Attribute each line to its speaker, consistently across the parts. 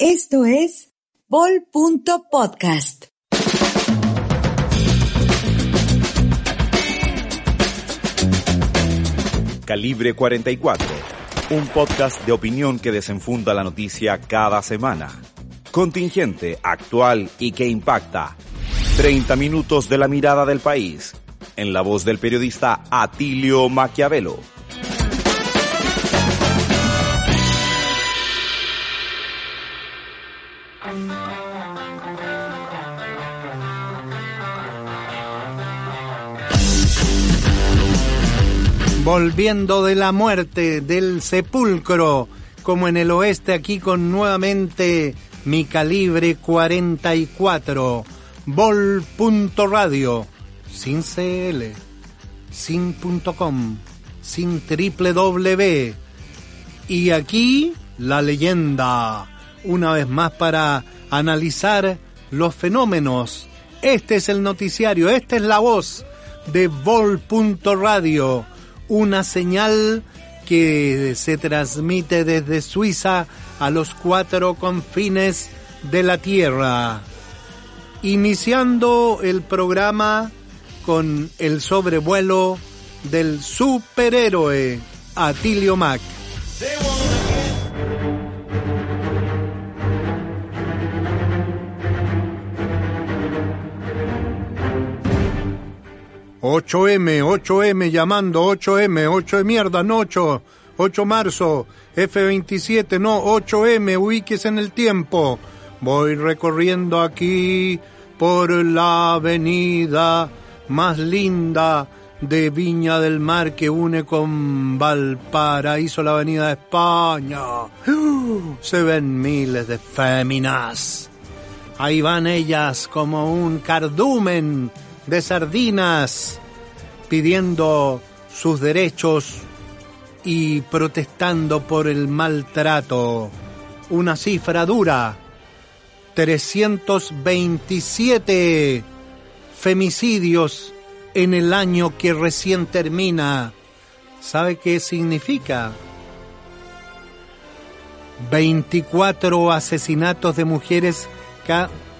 Speaker 1: Esto es Vol.podcast.
Speaker 2: Calibre 44, un podcast de opinión que desenfunda la noticia cada semana. Contingente, actual y que impacta. 30 minutos de la mirada del país, en la voz del periodista Atilio Maquiavelo.
Speaker 3: Volviendo de la muerte, del sepulcro, como en el oeste aquí con nuevamente mi calibre 44, vol.radio, sin CL, sin .com, sin www. Y aquí la leyenda, una vez más para analizar los fenómenos. Este es el noticiario, esta es la voz de vol.radio una señal que se transmite desde Suiza a los cuatro confines de la Tierra. Iniciando el programa con el sobrevuelo del superhéroe Atilio Mac. 8M, 8M llamando, 8M, 8 de mierda, no 8, 8 marzo, F27, no, 8M, ubíquese en el tiempo. Voy recorriendo aquí por la avenida más linda de Viña del Mar que une con Valparaíso, la avenida de España. Se ven miles de féminas. Ahí van ellas como un cardumen de sardinas pidiendo sus derechos y protestando por el maltrato. Una cifra dura. 327 femicidios en el año que recién termina. ¿Sabe qué significa? 24 asesinatos de mujeres,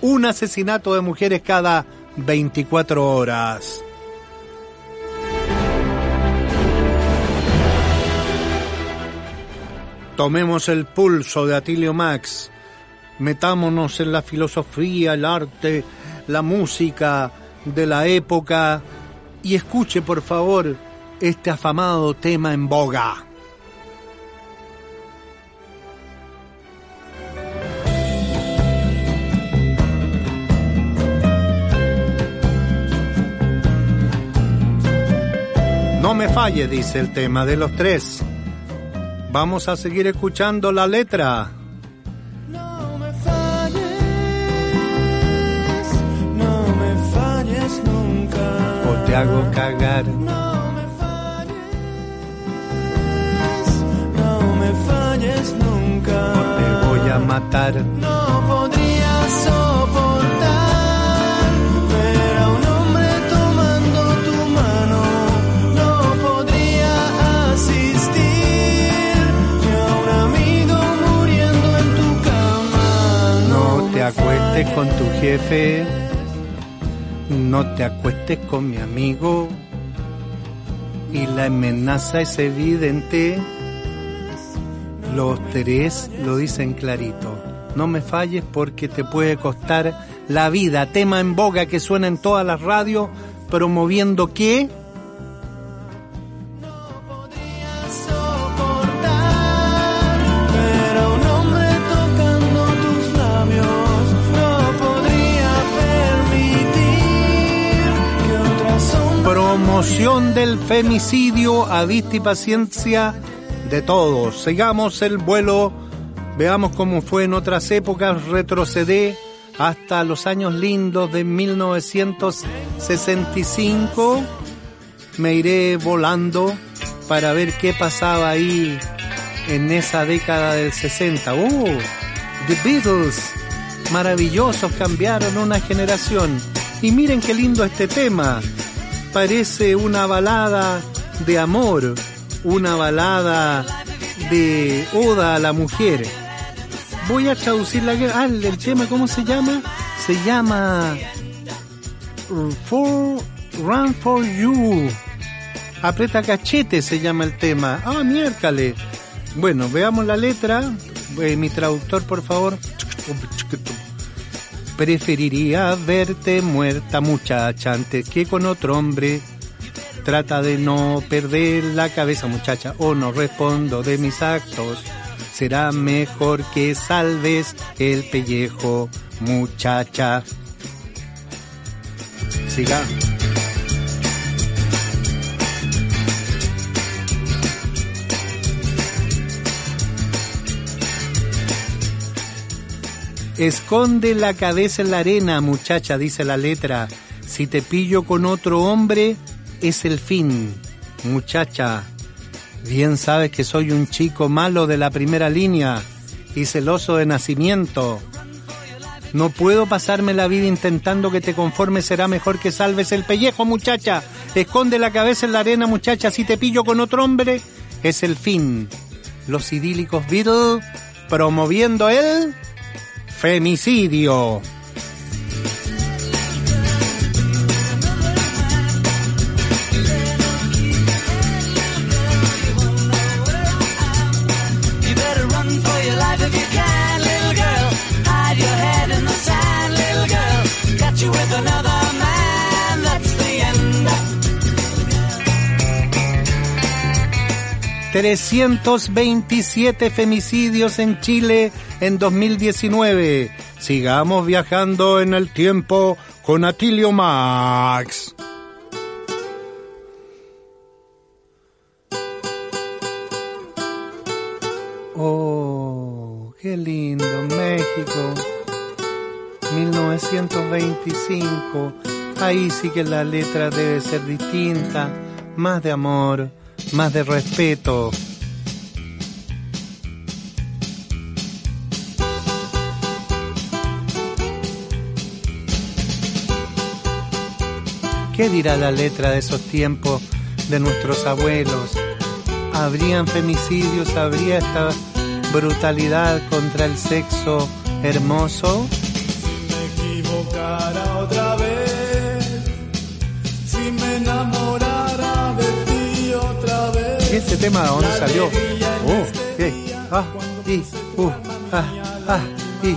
Speaker 3: un asesinato de mujeres cada 24 horas. Tomemos el pulso de Atilio Max, metámonos en la filosofía, el arte, la música de la época y escuche por favor este afamado tema en boga. No me falle, dice el tema de los tres. Vamos a seguir escuchando la letra.
Speaker 4: No me falles, no me falles nunca.
Speaker 3: O te hago cagar.
Speaker 4: No me falles, no me falles nunca.
Speaker 3: O te voy a matar.
Speaker 4: No
Speaker 3: con tu jefe. No te acuestes con mi amigo. Y la amenaza es evidente. Los tres lo dicen clarito. No me falles porque te puede costar la vida. Tema en boga que suena en todas las radios promoviendo qué? Promoción del femicidio a vista y paciencia de todos. Sigamos el vuelo, veamos cómo fue en otras épocas, retrocedé hasta los años lindos de 1965. Me iré volando para ver qué pasaba ahí en esa década del 60. ¡Oh! The Beatles. Maravillosos, cambiaron una generación. Y miren qué lindo este tema. Parece una balada de amor, una balada de oda a la mujer. Voy a traducir la ah, el tema, ¿cómo se llama? Se llama For Run for You. Aprieta cachete se llama el tema. Ah, miércale. Bueno, veamos la letra. Eh, mi traductor, por favor. Preferiría verte muerta muchacha antes que con otro hombre. Trata de no perder la cabeza muchacha o no respondo de mis actos. Será mejor que salves el pellejo muchacha. Siga. Esconde la cabeza en la arena, muchacha, dice la letra. Si te pillo con otro hombre, es el fin. Muchacha, bien sabes que soy un chico malo de la primera línea y celoso de nacimiento. No puedo pasarme la vida intentando que te conformes, será mejor que salves el pellejo, muchacha. Esconde la cabeza en la arena, muchacha, si te pillo con otro hombre, es el fin. Los idílicos Beatles promoviendo el femicidio. 327 femicidios en Chile en 2019. Sigamos viajando en el tiempo con Atilio Max. Oh, qué lindo, México. 1925. Ahí sí que la letra debe ser distinta, más de amor, más de respeto. ¿Qué dirá la letra de esos tiempos de nuestros abuelos? ¿Habrían femicidios? ¿Habría esta brutalidad contra el sexo hermoso? Este tema de dónde salió? Oh. Ah, y, uh, ah, ah, y,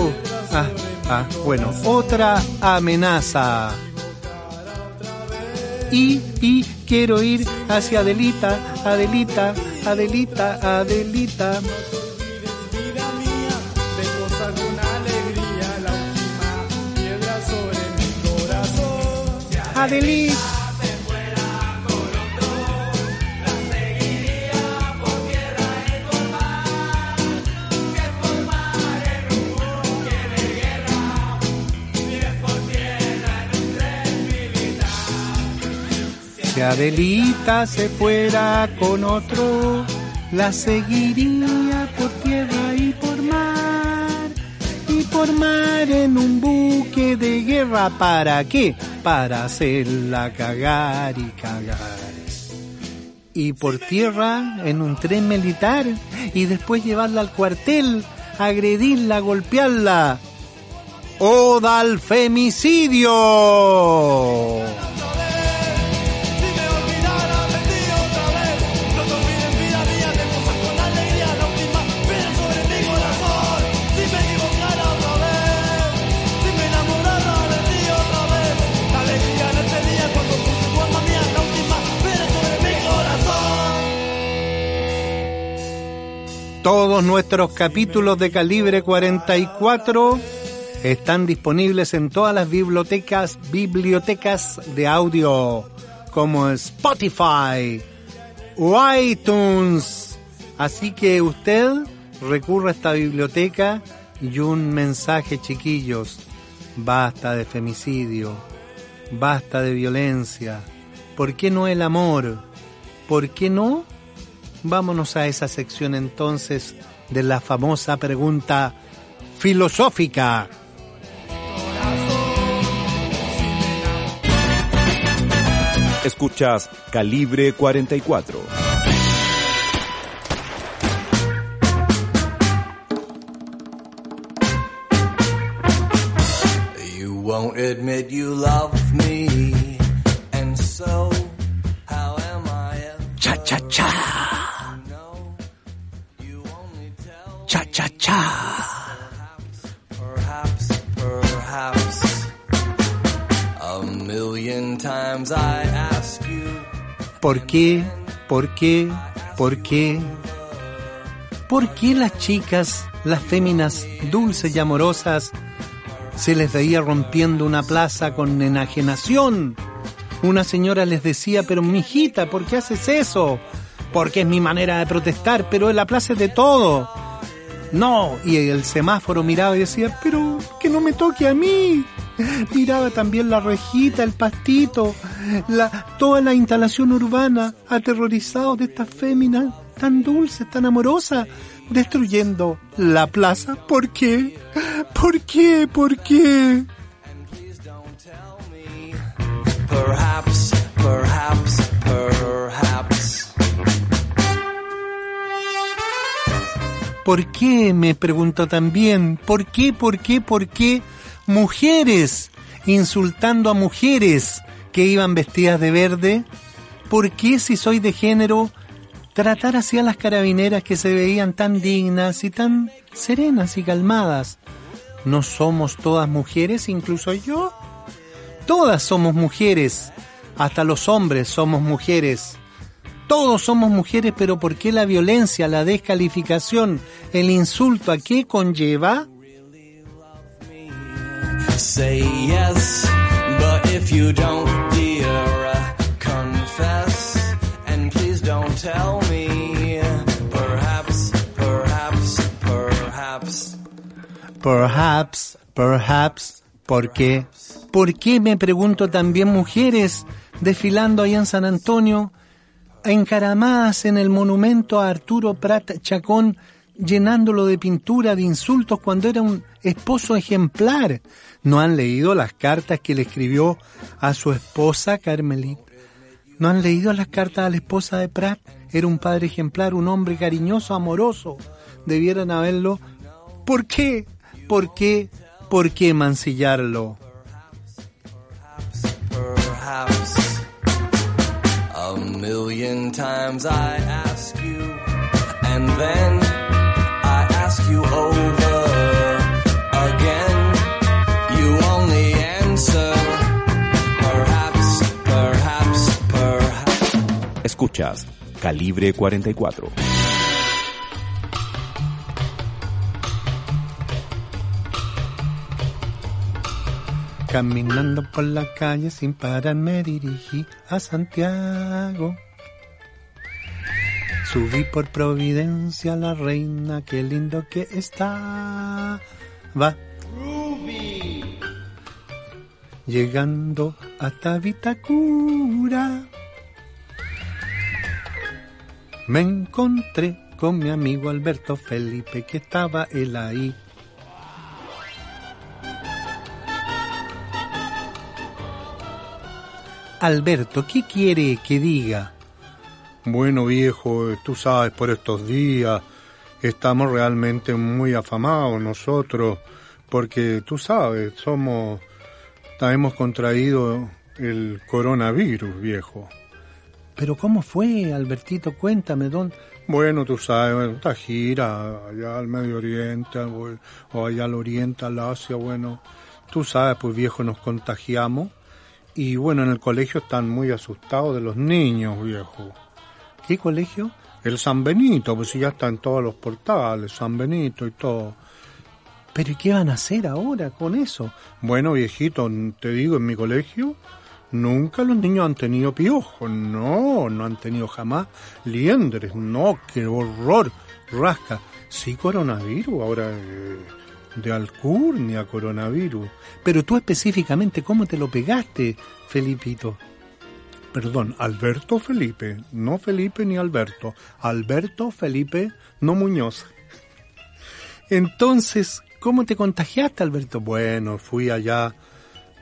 Speaker 3: uh, ah, ah. Bueno, otra amenaza. Y, y, quiero ir hacia Adelita, Adelita, Adelita, Adelita.
Speaker 4: Vida
Speaker 3: Si Adelita se fuera con otro, la seguiría por tierra y por mar. Y por mar en un buque de guerra, ¿para qué? Para hacerla cagar y cagar. Y por tierra en un tren militar y después llevarla al cuartel, agredirla, golpearla. ¡Oda al femicidio! Todos nuestros capítulos de calibre 44 están disponibles en todas las bibliotecas, bibliotecas de audio como Spotify iTunes Así que usted recurra a esta biblioteca y un mensaje, chiquillos. Basta de femicidio, basta de violencia. ¿Por qué no el amor? ¿Por qué no? Vámonos a esa sección entonces de la famosa pregunta filosófica.
Speaker 2: Escuchas Calibre 44.
Speaker 4: You won't admit you love I ask you,
Speaker 3: ¿Por qué? ¿Por qué? ¿Por qué? ¿Por qué las chicas, las féminas dulces y amorosas, se les veía rompiendo una plaza con enajenación? Una señora les decía, pero mijita, ¿por qué haces eso? Porque es mi manera de protestar, pero la plaza es de todo. No, y el semáforo miraba y decía, pero que no me toque a mí. Miraba también la rejita, el pastito, la, toda la instalación urbana, aterrorizados de estas féminas tan dulces, tan amorosas, destruyendo la plaza. ¿Por qué? ¿Por qué? ¿Por qué? ¿Por qué? Me pregunto también. ¿Por qué? ¿Por qué? ¿Por qué? Mujeres insultando a mujeres que iban vestidas de verde. ¿Por qué si soy de género tratar así a las carabineras que se veían tan dignas y tan serenas y calmadas? ¿No somos todas mujeres, incluso yo? Todas somos mujeres, hasta los hombres somos mujeres. Todos somos mujeres, pero ¿por qué la violencia, la descalificación, el insulto, a qué conlleva?
Speaker 4: Uh. Perhaps, perhaps,
Speaker 3: ¿por qué? ¿Por qué me pregunto también mujeres desfilando ahí en San Antonio, encaramadas en el monumento a Arturo Prat Chacón, llenándolo de pintura, de insultos cuando era un esposo ejemplar? ¿No han leído las cartas que le escribió a su esposa Carmelita? ¿No han leído las cartas a la esposa de Prat? Era un padre ejemplar, un hombre cariñoso, amoroso. Debieran haberlo. ¿Por qué? ¿Por qué? ¿Por qué mancillarlo?
Speaker 4: Million times I ask you, and then I ask you over again. You only answer. Perhaps, perhaps, perhaps.
Speaker 2: Escuchas Calibre 44.
Speaker 3: Caminando por la calle sin parar me dirigí a Santiago. Subí por Providencia la reina, qué lindo que está. Va. Llegando hasta Vitacura. Me encontré con mi amigo Alberto Felipe, que estaba él ahí. Alberto, ¿qué quiere que diga? Bueno, viejo, tú sabes, por estos días estamos realmente muy afamados nosotros, porque tú sabes, somos, hemos contraído el coronavirus, viejo. Pero ¿cómo fue, Albertito? Cuéntame, ¿dónde? Bueno, tú sabes, esta gira allá al Medio Oriente o, o allá al Oriente, al Asia, bueno, tú sabes, pues viejo, nos contagiamos y bueno, en el colegio están muy asustados de los niños, viejo. ¿Qué colegio? El San Benito, pues ya está en todos los portales, San Benito y todo. Pero ¿y qué van a hacer ahora con eso? Bueno, viejito, te digo, en mi colegio Nunca los niños han tenido piojos, no, no han tenido jamás liendres, no, qué horror, rasca. Sí, coronavirus, ahora eh, de alcurnia, coronavirus. Pero tú específicamente, ¿cómo te lo pegaste, Felipito? Perdón, Alberto Felipe, no Felipe ni Alberto, Alberto Felipe, no Muñoz. Entonces, ¿cómo te contagiaste, Alberto? Bueno, fui allá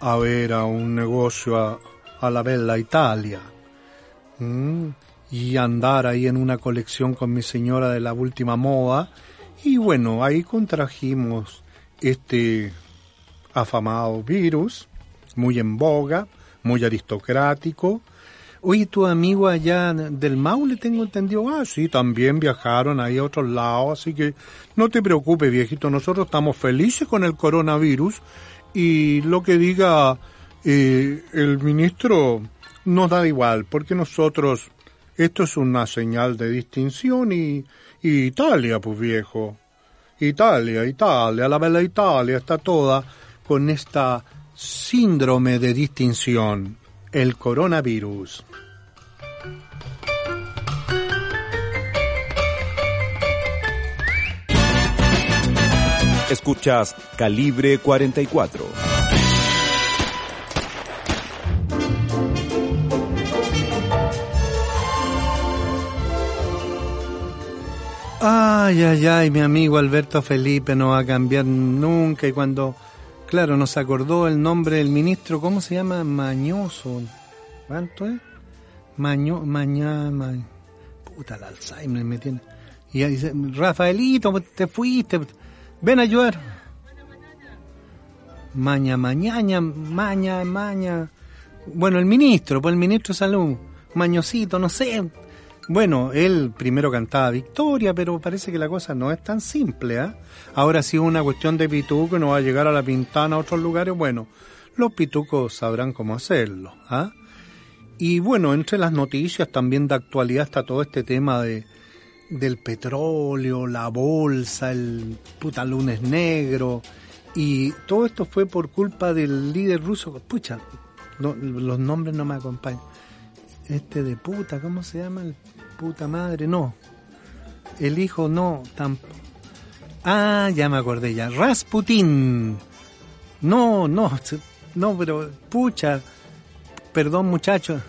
Speaker 3: a ver a un negocio a, a la Bella Italia. Mm, y andar ahí en una colección con mi señora de la última moda. Y bueno, ahí contrajimos este afamado virus, muy en boga, muy aristocrático. Oye, tu amigo allá del Maule, tengo entendido, ah, sí, también viajaron ahí a otros lados, así que no te preocupes, viejito, nosotros estamos felices con el coronavirus y lo que diga eh, el ministro nos da igual, porque nosotros, esto es una señal de distinción y, y Italia, pues viejo, Italia, Italia, la bella Italia está toda con esta síndrome de distinción, el coronavirus.
Speaker 2: Escuchas Calibre 44.
Speaker 3: Ay, ay, ay, mi amigo Alberto Felipe no va a cambiar nunca y cuando, claro, nos acordó el nombre del ministro, ¿cómo se llama? Mañoso. ¿Cuánto es? Maño, mañana, ma- puta, el Alzheimer me tiene. Y ahí dice, Rafaelito, te fuiste, ven a ayudar. Maña, mañaña, maña, maña. Bueno, el ministro, pues el ministro de salud, mañosito, no sé. Bueno, él primero cantaba Victoria, pero parece que la cosa no es tan simple, ¿ah? Ahora sí es una cuestión de pituco, no va a llegar a la pintana a otros lugares, bueno, los pitucos sabrán cómo hacerlo, ¿ah? Y bueno, entre las noticias también de actualidad está todo este tema de del petróleo, la bolsa, el puta lunes negro, y todo esto fue por culpa del líder ruso, pucha, no, los nombres no me acompañan. Este de puta, ¿cómo se llama? El puta madre, no. El hijo no, tampoco. Ah, ya me acordé ya. Rasputin. No, no, no, pero pucha. Perdón, muchachos.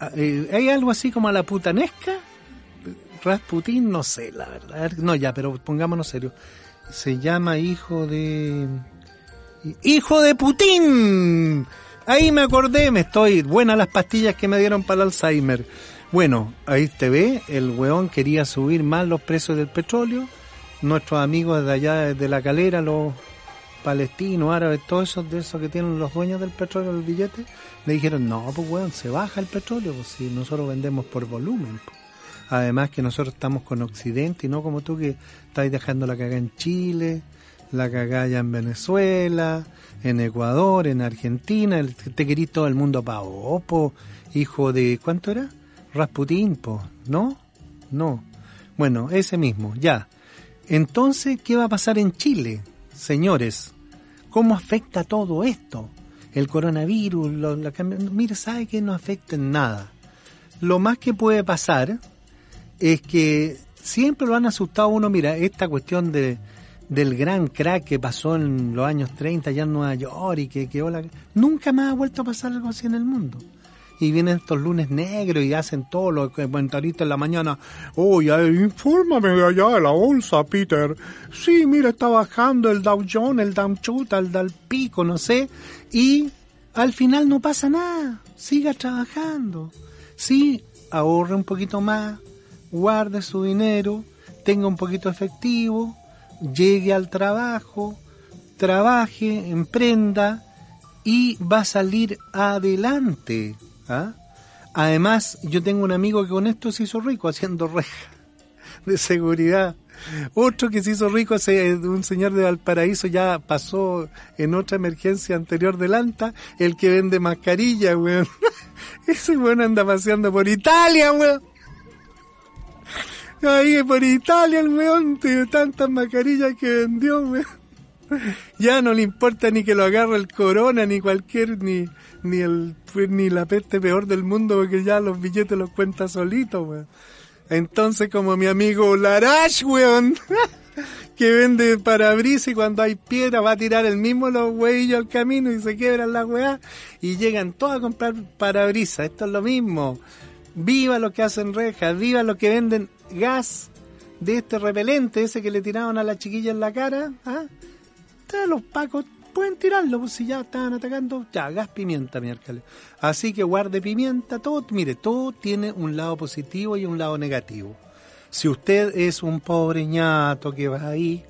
Speaker 3: Ah, eh, ¿Hay algo así como a la putanesca? Rasputin, no sé, la verdad. No, ya, pero pongámonos serio. Se llama hijo de... ¡Hijo de Putin! Ahí me acordé, me estoy... Buenas las pastillas que me dieron para el Alzheimer. Bueno, ahí te ve, el weón quería subir más los precios del petróleo. Nuestros amigos de allá, de la calera, los palestinos, árabes, todos esos de esos que tienen los dueños del petróleo, el billete, le dijeron, no, pues weón, se baja el petróleo, pues si nosotros vendemos por volumen. pues". Además que nosotros estamos con Occidente y no como tú que estáis dejando la cagada en Chile, la cagada allá en Venezuela, en Ecuador, en Argentina, te querís todo el mundo pa' opo, hijo de, ¿cuánto era? Rasputín, po, ¿no? No. Bueno, ese mismo, ya. Entonces, ¿qué va a pasar en Chile, señores? ¿Cómo afecta todo esto? El coronavirus, lo- la mire, sabe que no afecta en nada. Lo más que puede pasar es que siempre lo han asustado uno, mira, esta cuestión de, del gran crack que pasó en los años 30 allá en Nueva York y que, que hola, nunca más ha vuelto a pasar algo así en el mundo. Y vienen estos lunes negros y hacen todo lo que comentaristas en la mañana. Oye, infórmame de allá de la bolsa, Peter. Sí, mira, está bajando el Dow Jones, el Dow Chuta, el Dow Pico, no sé. Y al final no pasa nada. Siga trabajando. Sí, ahorre un poquito más, guarde su dinero, tenga un poquito efectivo, llegue al trabajo, trabaje, emprenda y va a salir adelante. ¿Ah? Además, yo tengo un amigo que con esto se hizo rico haciendo reja de seguridad. Otro que se hizo rico, ese, un señor de Valparaíso, ya pasó en otra emergencia anterior de Lanta, el que vende mascarilla, weón. Ese weón anda paseando por Italia, weón. Ahí por Italia el weón de tantas mascarillas que vendió, weón. Ya no le importa ni que lo agarre el corona, ni cualquier, ni, ni el, pues, ni la peste peor del mundo, porque ya los billetes los cuenta solito, weón. Entonces, como mi amigo Larash, weón, que vende parabrisas y cuando hay piedra va a tirar el mismo los huevillos al camino y se quiebran las weas y llegan todos a comprar parabrisas. Esto es lo mismo. Viva los que hacen rejas, viva los que venden gas de este repelente, ese que le tiraron a la chiquilla en la cara. ¿ah? Ustedes los pacos pueden tirarlo, pues si ya estaban atacando, ya, gas pimienta, miércoles. Así que guarde pimienta, todo, mire, todo tiene un lado positivo y un lado negativo. Si usted es un pobre ñato que va ahí,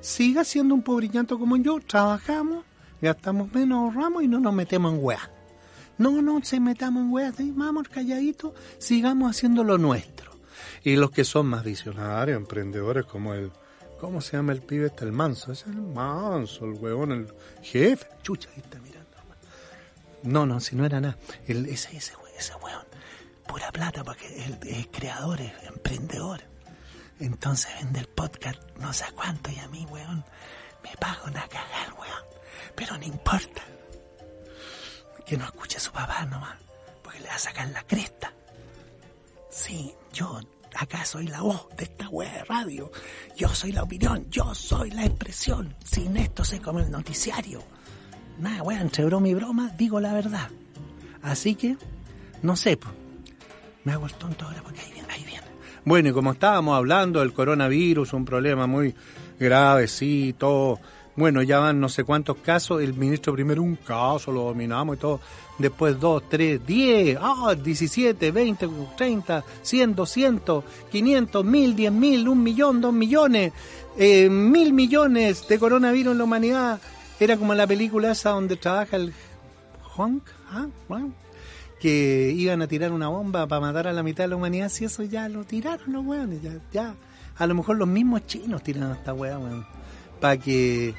Speaker 3: siga siendo un pobre ñato como yo, trabajamos, gastamos menos, ahorramos y no nos metemos en weas. No, no se metamos en weas, ¿sí? vamos calladitos, sigamos haciendo lo nuestro. Y los que son más visionarios, emprendedores como el, ¿cómo se llama el pibe este? El manso, es el manso, el huevón, el jefe. Chucha, ahí está mirando. No, no, si no era nada. Ese, ese, ese huevón, pura plata porque es creador, es emprendedor. Entonces vende el podcast no sé cuánto y a mí, weón, me paga una cagada, weón. Pero no importa. Que no escuche a su papá nomás, porque le va a sacar la cresta. Sí, yo acá soy la voz de esta wea de radio. Yo soy la opinión, yo soy la expresión. Sin esto sé como el noticiario. Nada, wea, entre broma y broma digo la verdad. Así que, no sé, me hago el tonto ahora porque ahí viene, ahí viene. Bueno, y como estábamos hablando del coronavirus, un problema muy grave, sí, todo. Bueno, ya van no sé cuántos casos. El ministro primero un caso, lo dominamos y todo. Después dos, tres, diez, ah, 17, 20, 30, 100, 200, 500, 1000, 10 mil, un millón, dos millones, eh, mil millones de coronavirus en la humanidad. Era como la película esa donde trabaja el Honk, ¿ah? Bueno, que iban a tirar una bomba para matar a la mitad de la humanidad, si eso ya lo tiraron los weones, ya, ya. A lo mejor los mismos chinos tiran a esta weá, weón. Para que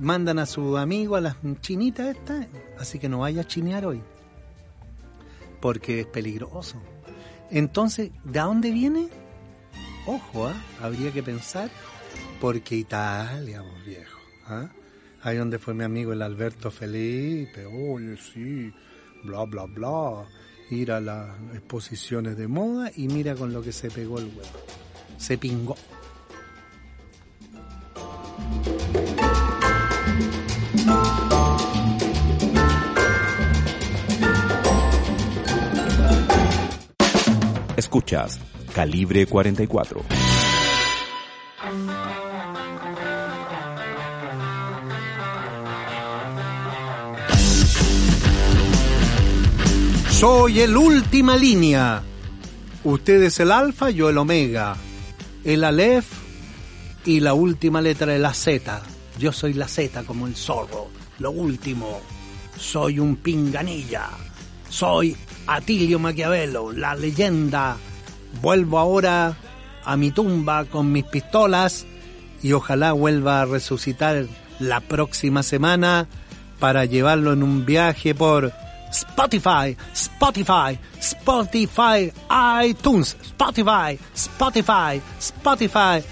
Speaker 3: mandan a su amigo, a las chinitas estas, así que no vaya a chinear hoy. Porque es peligroso. Entonces, ¿de dónde viene? Ojo, ¿ah? habría que pensar, porque Italia, pues, viejo. ¿ah? Ahí donde fue mi amigo el Alberto Felipe, oye, sí, bla, bla, bla. Ir a las exposiciones de moda y mira con lo que se pegó el huevo. Se pingó.
Speaker 2: Escuchas Calibre 44.
Speaker 3: Soy el última línea. Usted es el alfa, yo el omega. El alef y la última letra de la Z. Yo soy la Z como el zorro. Lo último. Soy un pinganilla. Soy Atilio Maquiavelo, la leyenda. Vuelvo ahora a mi tumba con mis pistolas y ojalá vuelva a resucitar la próxima semana para llevarlo en un viaje por Spotify, Spotify, Spotify, iTunes, Spotify, Spotify, Spotify,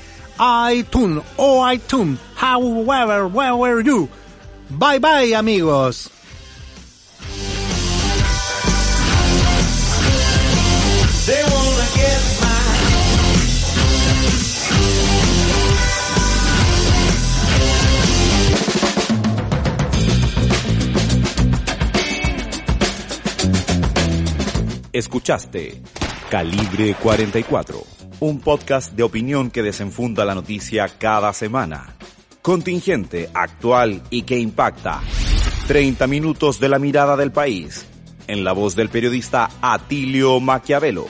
Speaker 3: iTunes, o iTunes, however, wherever you. Bye bye amigos.
Speaker 2: Escuchaste Calibre 44, un podcast de opinión que desenfunda la noticia cada semana. Contingente, actual y que impacta. 30 minutos de la mirada del país. En la voz del periodista Atilio Maquiavelo.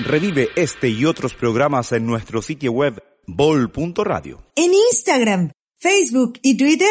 Speaker 2: Revive este y otros programas en nuestro sitio web bol.radio.
Speaker 1: En Instagram, Facebook y Twitter